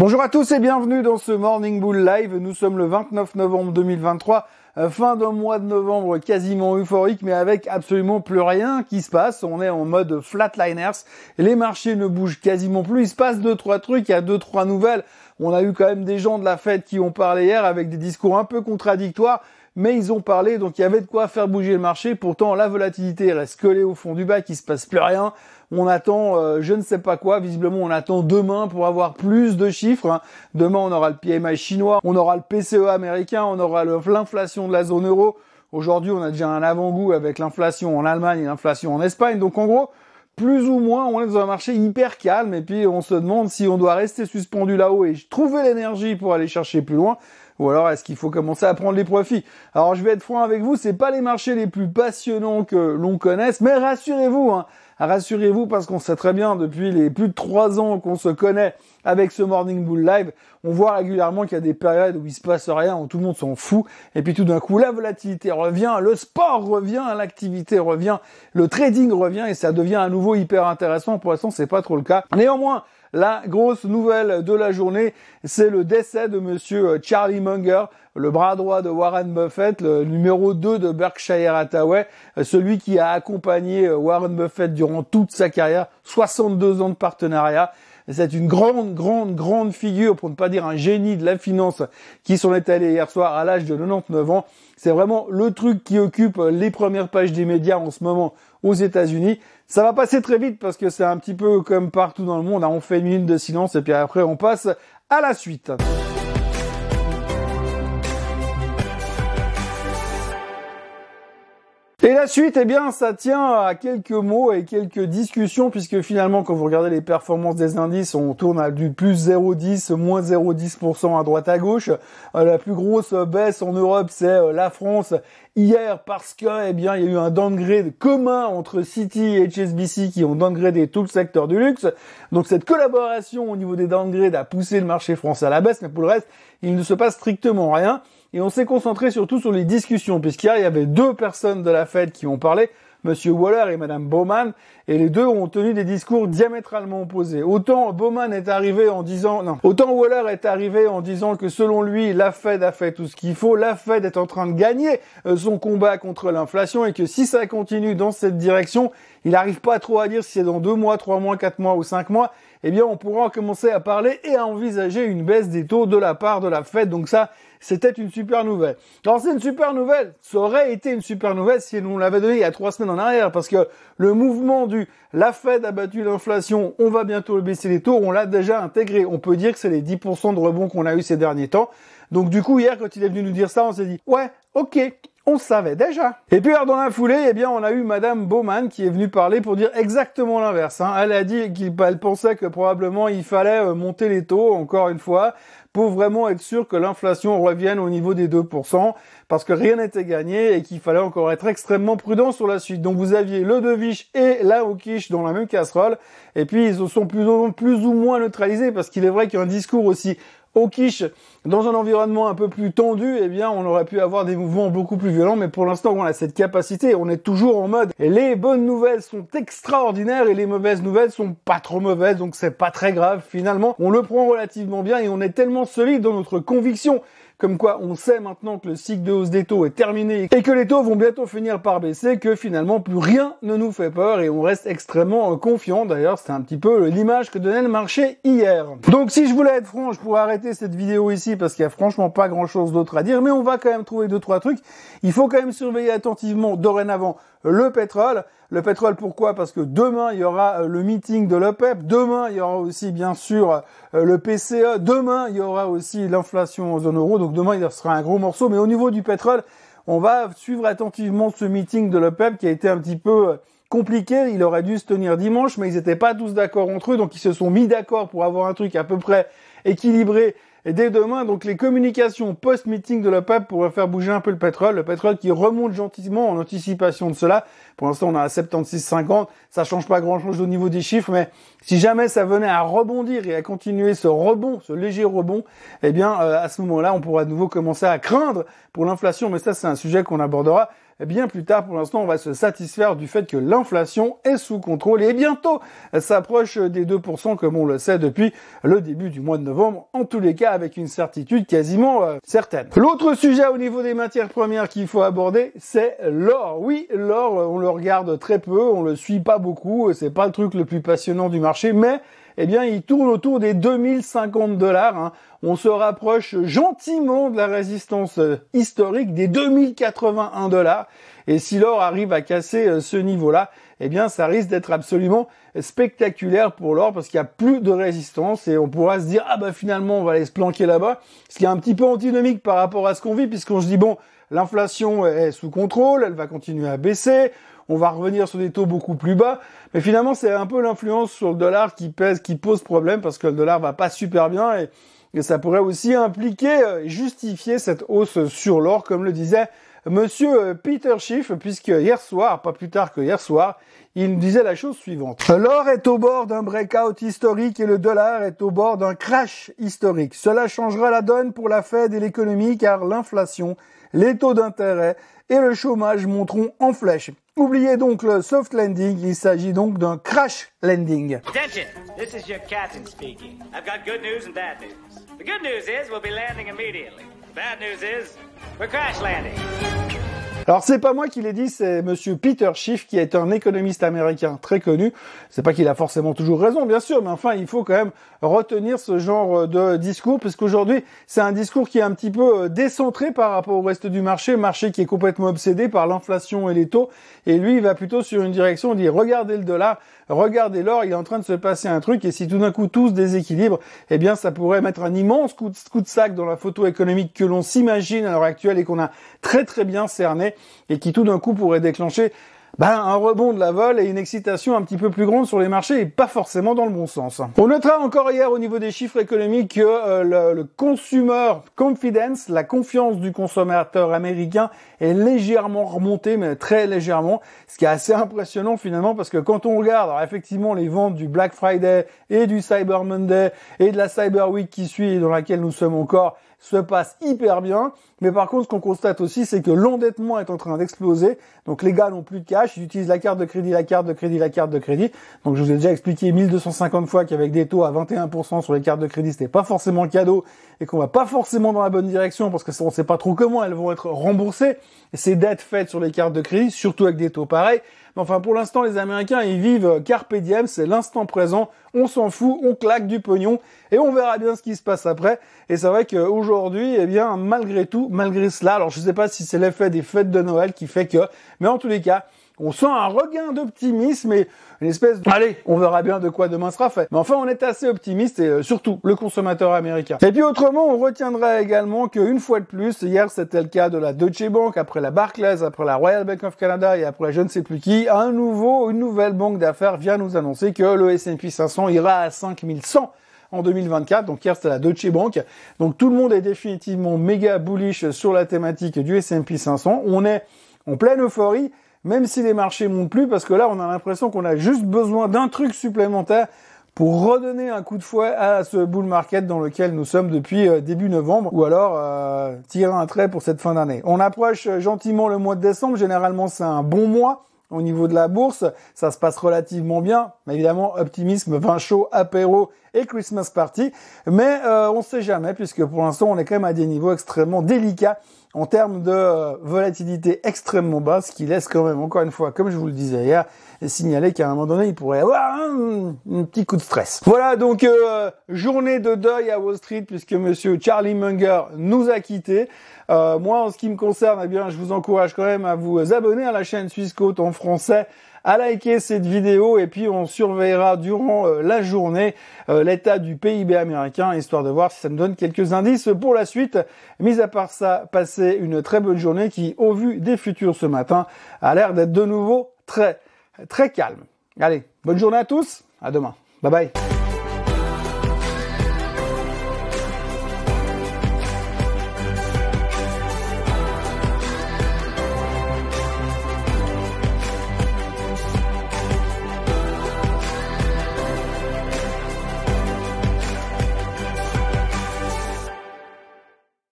Bonjour à tous et bienvenue dans ce Morning Bull Live. Nous sommes le 29 novembre 2023, euh, fin d'un mois de novembre quasiment euphorique, mais avec absolument plus rien qui se passe. On est en mode flatliners. Les marchés ne bougent quasiment plus. Il se passe deux trois trucs. Il y a deux trois nouvelles. On a eu quand même des gens de la fête qui ont parlé hier avec des discours un peu contradictoires mais ils ont parlé, donc il y avait de quoi faire bouger le marché. Pourtant, la volatilité reste collée au fond du bac, il se passe plus rien. On attend, euh, je ne sais pas quoi. Visiblement, on attend demain pour avoir plus de chiffres. Hein. Demain, on aura le PMI chinois, on aura le PCE américain, on aura l'inflation de la zone euro. Aujourd'hui, on a déjà un avant-goût avec l'inflation en Allemagne et l'inflation en Espagne. Donc, en gros, plus ou moins, on est dans un marché hyper calme et puis on se demande si on doit rester suspendu là-haut et trouver l'énergie pour aller chercher plus loin ou alors est-ce qu'il faut commencer à prendre les profits Alors je vais être franc avec vous, c'est pas les marchés les plus passionnants que l'on connaisse, mais rassurez-vous, hein, rassurez-vous parce qu'on sait très bien depuis les plus de trois ans qu'on se connaît avec ce Morning Bull Live, on voit régulièrement qu'il y a des périodes où il se passe rien, où tout le monde s'en fout, et puis tout d'un coup la volatilité revient, le sport revient, l'activité revient, le trading revient et ça devient à nouveau hyper intéressant. Pour l'instant, c'est pas trop le cas. Néanmoins, la grosse nouvelle de la journée, c'est le décès de monsieur euh, Charlie Munger, le bras droit de Warren Buffett, le numéro 2 de Berkshire Hathaway, euh, celui qui a accompagné euh, Warren Buffett durant toute sa carrière, 62 ans de partenariat. C'est une grande, grande, grande figure, pour ne pas dire un génie de la finance, qui s'en est allé hier soir à l'âge de 99 ans. C'est vraiment le truc qui occupe les premières pages des médias en ce moment aux États-Unis. Ça va passer très vite parce que c'est un petit peu comme partout dans le monde. Hein. On fait une minute de silence et puis après on passe à la suite. Et la suite, eh bien, ça tient à quelques mots et quelques discussions, puisque finalement, quand vous regardez les performances des indices, on tourne à du plus 0,10, moins 0,10% à droite à gauche. Euh, la plus grosse baisse en Europe, c'est euh, la France hier, parce que, eh bien, il y a eu un downgrade commun entre City et HSBC qui ont downgradé tout le secteur du luxe. Donc, cette collaboration au niveau des downgrades a poussé le marché français à la baisse, mais pour le reste, il ne se passe strictement rien et on s'est concentré surtout sur les discussions, puisqu'hier il y avait deux personnes de la Fed qui ont parlé, Monsieur Waller et Madame Bowman, et les deux ont tenu des discours diamétralement opposés. Autant Bowman est arrivé en disant, non, autant Waller est arrivé en disant que selon lui, la Fed a fait tout ce qu'il faut, la Fed est en train de gagner euh, son combat contre l'inflation et que si ça continue dans cette direction, il n'arrive pas trop à dire si c'est dans deux mois, trois mois, quatre mois ou cinq mois, eh bien on pourra commencer à parler et à envisager une baisse des taux de la part de la Fed. Donc ça, c'était une super nouvelle. Alors c'est une super nouvelle, ça aurait été une super nouvelle si on l'avait donné il y a trois semaines en arrière, parce que le mouvement du la Fed a battu l'inflation, on va bientôt baisser les taux, on l'a déjà intégré. On peut dire que c'est les 10% de rebond qu'on a eu ces derniers temps. Donc du coup hier quand il est venu nous dire ça, on s'est dit ouais, ok, on savait déjà. Et puis alors dans la foulée, eh bien on a eu Madame Bowman qui est venue parler pour dire exactement l'inverse. Hein. Elle a dit qu'elle pensait que probablement il fallait euh, monter les taux encore une fois pour vraiment être sûr que l'inflation revienne au niveau des 2%, parce que rien n'était gagné et qu'il fallait encore être extrêmement prudent sur la suite. Donc vous aviez le Devich et la Okish dans la même casserole, et puis ils se sont plus ou, plus ou moins neutralisés, parce qu'il est vrai qu'un discours aussi au quiche, dans un environnement un peu plus tendu, eh bien, on aurait pu avoir des mouvements beaucoup plus violents, mais pour l'instant, on a cette capacité, on est toujours en mode, les bonnes nouvelles sont extraordinaires, et les mauvaises nouvelles sont pas trop mauvaises, donc c'est pas très grave, finalement. On le prend relativement bien, et on est tellement solide dans notre conviction comme quoi on sait maintenant que le cycle de hausse des taux est terminé et que les taux vont bientôt finir par baisser, que finalement plus rien ne nous fait peur et on reste extrêmement confiant. D'ailleurs, c'est un petit peu l'image que donnait le marché hier. Donc si je voulais être franc, je pourrais arrêter cette vidéo ici parce qu'il y a franchement pas grand chose d'autre à dire, mais on va quand même trouver deux trois trucs. Il faut quand même surveiller attentivement dorénavant le pétrole. Le pétrole, pourquoi? Parce que demain, il y aura euh, le meeting de l'OPEP. Demain, il y aura aussi, bien sûr, euh, le PCE. Demain, il y aura aussi l'inflation en zone euro. Donc demain, il sera un gros morceau. Mais au niveau du pétrole, on va suivre attentivement ce meeting de l'OPEP qui a été un petit peu euh, compliqué. Il aurait dû se tenir dimanche, mais ils n'étaient pas tous d'accord entre eux. Donc ils se sont mis d'accord pour avoir un truc à peu près équilibré et dès demain, donc les communications post-meeting de la PAP pourraient faire bouger un peu le pétrole. Le pétrole qui remonte gentiment en anticipation de cela. Pour l'instant, on a à 76,50. Ça change pas grand-chose au niveau des chiffres, mais si jamais ça venait à rebondir et à continuer ce rebond, ce léger rebond, eh bien, euh, à ce moment-là, on pourra de nouveau commencer à craindre pour l'inflation. Mais ça, c'est un sujet qu'on abordera bien plus tard. Pour l'instant, on va se satisfaire du fait que l'inflation est sous contrôle et bientôt s'approche des 2% comme on le sait depuis le début du mois de novembre. En tous les cas, avec une certitude quasiment euh, certaine. L'autre sujet au niveau des matières premières qu'il faut aborder, c'est l'or. Oui, l'or, on le regarde très peu, on le suit pas beaucoup, c'est pas le truc le plus passionnant du marché, mais eh bien, il tourne autour des 2050 dollars. Hein. On se rapproche gentiment de la résistance euh, historique des 2081 dollars. Et si l'or arrive à casser euh, ce niveau-là, eh bien, ça risque d'être absolument spectaculaire pour l'or parce qu'il n'y a plus de résistance et on pourra se dire, ah bah finalement, on va aller se planquer là-bas. Ce qui est un petit peu antinomique par rapport à ce qu'on vit puisqu'on se dit, bon, l'inflation est sous contrôle, elle va continuer à baisser, on va revenir sur des taux beaucoup plus bas. Mais finalement, c'est un peu l'influence sur le dollar qui pèse, qui pose problème parce que le dollar va pas super bien et, ça pourrait aussi impliquer, euh, justifier cette hausse sur l'or, comme le disait Monsieur euh, Peter Schiff, puisque hier soir, pas plus tard que hier soir, il disait la chose suivante. L'or est au bord d'un breakout historique et le dollar est au bord d'un crash historique. Cela changera la donne pour la Fed et l'économie car l'inflation, les taux d'intérêt et le chômage monteront en flèche. Oubliez donc le soft landing, il s'agit donc d'un crash landing. Attention, this is your captain speaking. I've got good news and bad news. The good news is we'll be landing immediately. The bad news is we're crash landing. Alors c'est pas moi qui l'ai dit, c'est monsieur Peter Schiff qui est un économiste américain très connu. C'est pas qu'il a forcément toujours raison, bien sûr, mais enfin il faut quand même retenir ce genre de discours puisqu'aujourd'hui c'est un discours qui est un petit peu euh, décentré par rapport au reste du marché, marché qui est complètement obsédé par l'inflation et les taux. Et lui il va plutôt sur une direction, il dit regardez le dollar, regardez l'or, il est en train de se passer un truc et si tout d'un coup tout se déséquilibre, eh bien ça pourrait mettre un immense coup de, coup de sac dans la photo économique que l'on s'imagine à l'heure actuelle et qu'on a très très bien cerné et qui tout d'un coup pourrait déclencher ben, un rebond de la vol et une excitation un petit peu plus grande sur les marchés et pas forcément dans le bon sens. On notera encore hier au niveau des chiffres économiques que euh, le, consumer confidence, la confiance du consommateur américain est légèrement remontée, mais très légèrement, ce qui est assez impressionnant finalement parce que quand on regarde effectivement les ventes du Black Friday et du Cyber Monday et de la Cyber Week qui suit et dans laquelle nous sommes encore se passe hyper bien. Mais par contre, ce qu'on constate aussi, c'est que l'endettement est en train d'exploser. Donc les gars n'ont plus de cash, ils utilisent la carte de crédit, la carte de crédit, la carte de crédit. Donc je vous ai déjà expliqué 1250 fois qu'avec des taux à 21% sur les cartes de crédit, c'était pas forcément cadeau et qu'on va pas forcément dans la bonne direction parce que on sait pas trop comment elles vont être remboursées. Ces dettes faites sur les cartes de crédit, surtout avec des taux pareils. Enfin, pour l'instant, les Américains, ils vivent carpe diem, c'est l'instant présent. On s'en fout, on claque du pognon et on verra bien ce qui se passe après. Et c'est vrai qu'aujourd'hui, eh bien, malgré tout, malgré cela, alors je sais pas si c'est l'effet des fêtes de Noël qui fait que, mais en tous les cas, on sent un regain d'optimisme et une espèce de... Allez, on verra bien de quoi demain sera fait. Mais enfin, on est assez optimiste et euh, surtout le consommateur américain. Et puis autrement, on retiendra également qu'une fois de plus, hier c'était le cas de la Deutsche Bank, après la Barclays, après la Royal Bank of Canada et après je ne sais plus qui, un nouveau, une nouvelle banque d'affaires vient nous annoncer que le S&P 500 ira à 5100 en 2024. Donc hier c'était la Deutsche Bank. Donc tout le monde est définitivement méga bullish sur la thématique du S&P 500. On est en pleine euphorie même si les marchés montent plus, parce que là, on a l'impression qu'on a juste besoin d'un truc supplémentaire pour redonner un coup de fouet à ce bull market dans lequel nous sommes depuis euh, début novembre, ou alors euh, tirer un trait pour cette fin d'année. On approche euh, gentiment le mois de décembre, généralement c'est un bon mois au niveau de la bourse, ça se passe relativement bien, évidemment optimisme, vin chaud, apéro et Christmas party, mais on ne sait jamais puisque pour l'instant on est quand même à des niveaux extrêmement délicats en termes de euh, volatilité extrêmement basse, qui laisse quand même, encore une fois, comme je vous le disais hier, signaler qu'à un moment donné, il pourrait avoir un, petit coup de stress. Voilà donc euh, journée de deuil à Wall Street puisque Monsieur Charlie Munger nous a quittés. Euh, moi, en ce qui me concerne, eh bien, je vous encourage quand même à vous abonner à la chaîne Suisse Côte en français à liker cette vidéo et puis on surveillera durant euh, la journée euh, l'état du PIB américain histoire de voir si ça nous donne quelques indices pour la suite. Mis à part ça, passez une très bonne journée qui, au vu des futurs ce matin, a l'air d'être de nouveau très très calme. Allez, bonne journée à tous, à demain. Bye bye.